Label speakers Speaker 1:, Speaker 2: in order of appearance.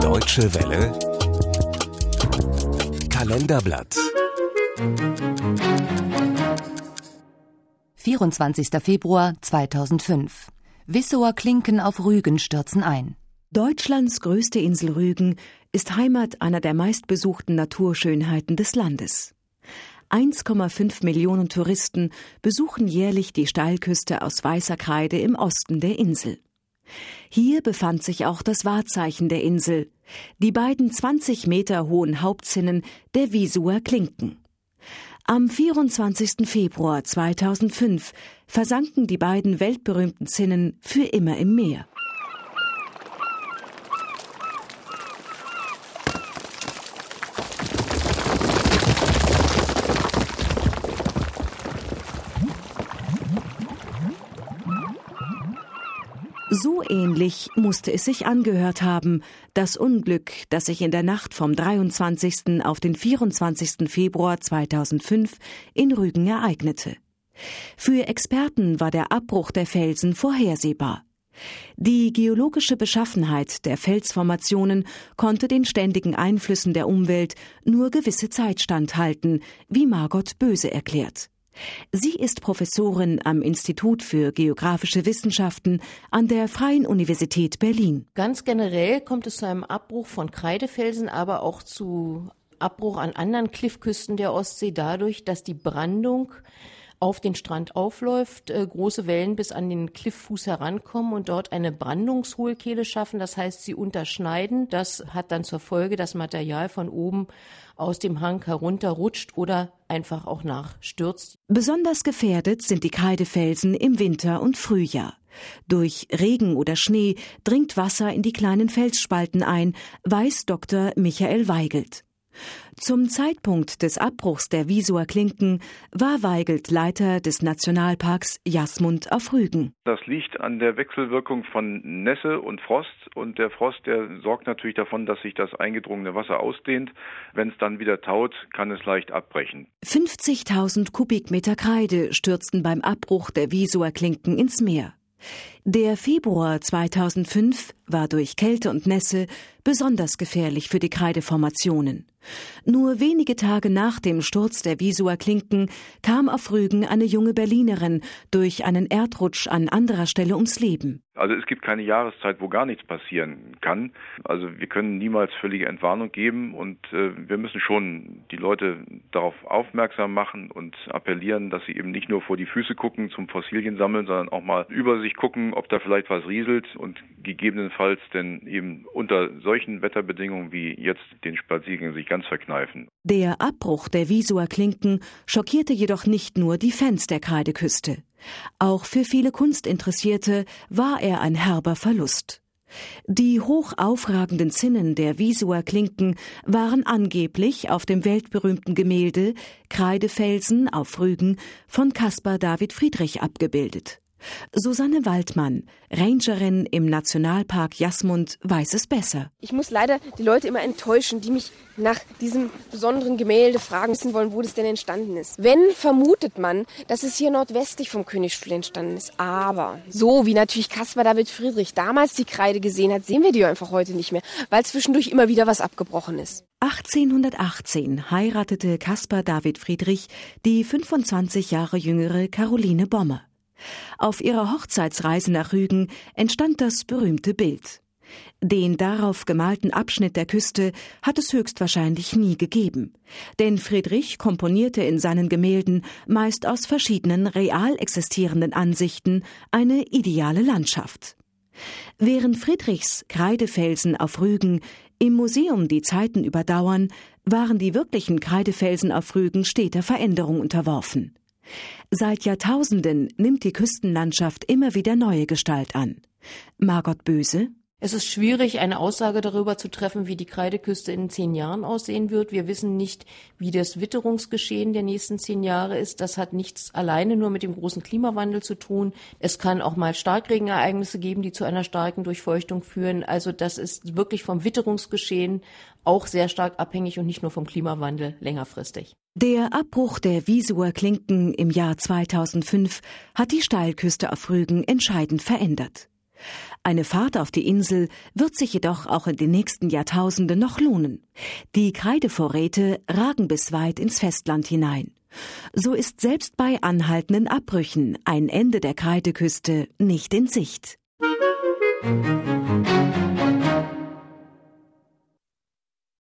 Speaker 1: Deutsche Welle Kalenderblatt
Speaker 2: 24. Februar 2005 Wissower Klinken auf Rügen stürzen ein.
Speaker 3: Deutschlands größte Insel Rügen ist Heimat einer der meistbesuchten Naturschönheiten des Landes. 1,5 Millionen Touristen besuchen jährlich die Steilküste aus weißer Kreide im Osten der Insel. Hier befand sich auch das Wahrzeichen der Insel, die beiden 20 Meter hohen Hauptzinnen der Wiesuer Klinken. Am 24. Februar 2005 versanken die beiden weltberühmten Zinnen für immer im Meer. So ähnlich musste es sich angehört haben, das Unglück, das sich in der Nacht vom 23. auf den 24. Februar 2005 in Rügen ereignete. Für Experten war der Abbruch der Felsen vorhersehbar. Die geologische Beschaffenheit der Felsformationen konnte den ständigen Einflüssen der Umwelt nur gewisse Zeit standhalten, wie Margot Böse erklärt. Sie ist Professorin am Institut für geografische Wissenschaften an der Freien Universität Berlin.
Speaker 4: Ganz generell kommt es zu einem Abbruch von Kreidefelsen, aber auch zu Abbruch an anderen Kliffküsten der Ostsee dadurch, dass die Brandung auf den Strand aufläuft, äh, große Wellen bis an den Klifffuß herankommen und dort eine Brandungshohlkehle schaffen. Das heißt, sie unterschneiden. Das hat dann zur Folge, dass Material von oben aus dem Hang herunterrutscht oder einfach auch nachstürzt.
Speaker 3: Besonders gefährdet sind die Kreidefelsen im Winter und Frühjahr. Durch Regen oder Schnee dringt Wasser in die kleinen Felsspalten ein, weiß Dr. Michael Weigelt. Zum Zeitpunkt des Abbruchs der Wiesuer Klinken war Weigelt Leiter des Nationalparks Jasmund auf Rügen.
Speaker 5: Das liegt an der Wechselwirkung von Nässe und Frost und der Frost, der sorgt natürlich davon, dass sich das eingedrungene Wasser ausdehnt. Wenn es dann wieder taut, kann es leicht abbrechen.
Speaker 3: 50.000 Kubikmeter Kreide stürzten beim Abbruch der Wiesuer Klinken ins Meer. Der Februar 2005 war durch Kälte und Nässe besonders gefährlich für die Kreideformationen. Nur wenige Tage nach dem Sturz der Wiesuer Klinken kam auf Rügen eine junge Berlinerin durch einen Erdrutsch an anderer Stelle ums Leben.
Speaker 5: Also es gibt keine Jahreszeit, wo gar nichts passieren kann. Also wir können niemals völlige Entwarnung geben und äh, wir müssen schon die Leute darauf aufmerksam machen und appellieren, dass sie eben nicht nur vor die Füße gucken zum Fossilien sammeln, sondern auch mal über sich gucken, ob da vielleicht was rieselt und gegebenenfalls denn eben unter solchen Wetterbedingungen wie jetzt den Spaziergang sich ganz verkneifen.
Speaker 3: Der Abbruch der Wiesuer Klinken schockierte jedoch nicht nur die Fans der Kreideküste. Auch für viele Kunstinteressierte war er ein herber Verlust. Die hoch aufragenden Zinnen der Wiesuer Klinken waren angeblich auf dem weltberühmten Gemälde Kreidefelsen auf Rügen von Caspar David Friedrich abgebildet. Susanne Waldmann, Rangerin im Nationalpark Jasmund, weiß es besser.
Speaker 6: Ich muss leider die Leute immer enttäuschen, die mich nach diesem besonderen Gemälde fragen wissen wollen, wo das denn entstanden ist. Wenn, vermutet man, dass es hier nordwestlich vom Königsstuhl entstanden ist. Aber so wie natürlich Caspar David Friedrich damals die Kreide gesehen hat, sehen wir die einfach heute nicht mehr, weil zwischendurch immer wieder was abgebrochen ist.
Speaker 3: 1818 heiratete Caspar David Friedrich die 25 Jahre jüngere Caroline Bommer. Auf ihrer Hochzeitsreise nach Rügen entstand das berühmte Bild. Den darauf gemalten Abschnitt der Küste hat es höchstwahrscheinlich nie gegeben, denn Friedrich komponierte in seinen Gemälden meist aus verschiedenen real existierenden Ansichten eine ideale Landschaft. Während Friedrichs Kreidefelsen auf Rügen im Museum die Zeiten überdauern, waren die wirklichen Kreidefelsen auf Rügen steter Veränderung unterworfen. Seit Jahrtausenden nimmt die Küstenlandschaft immer wieder neue Gestalt an. Margot Böse
Speaker 4: es ist schwierig, eine Aussage darüber zu treffen, wie die Kreideküste in zehn Jahren aussehen wird. Wir wissen nicht, wie das Witterungsgeschehen der nächsten zehn Jahre ist. Das hat nichts alleine nur mit dem großen Klimawandel zu tun. Es kann auch mal Starkregenereignisse geben, die zu einer starken Durchfeuchtung führen. Also das ist wirklich vom Witterungsgeschehen auch sehr stark abhängig und nicht nur vom Klimawandel längerfristig.
Speaker 3: Der Abbruch der Wiesuer Klinken im Jahr 2005 hat die Steilküste auf Rügen entscheidend verändert. Eine Fahrt auf die Insel wird sich jedoch auch in den nächsten Jahrtausenden noch lohnen. Die Kreidevorräte ragen bis weit ins Festland hinein. So ist selbst bei anhaltenden Abbrüchen ein Ende der Kreideküste nicht in Sicht. Musik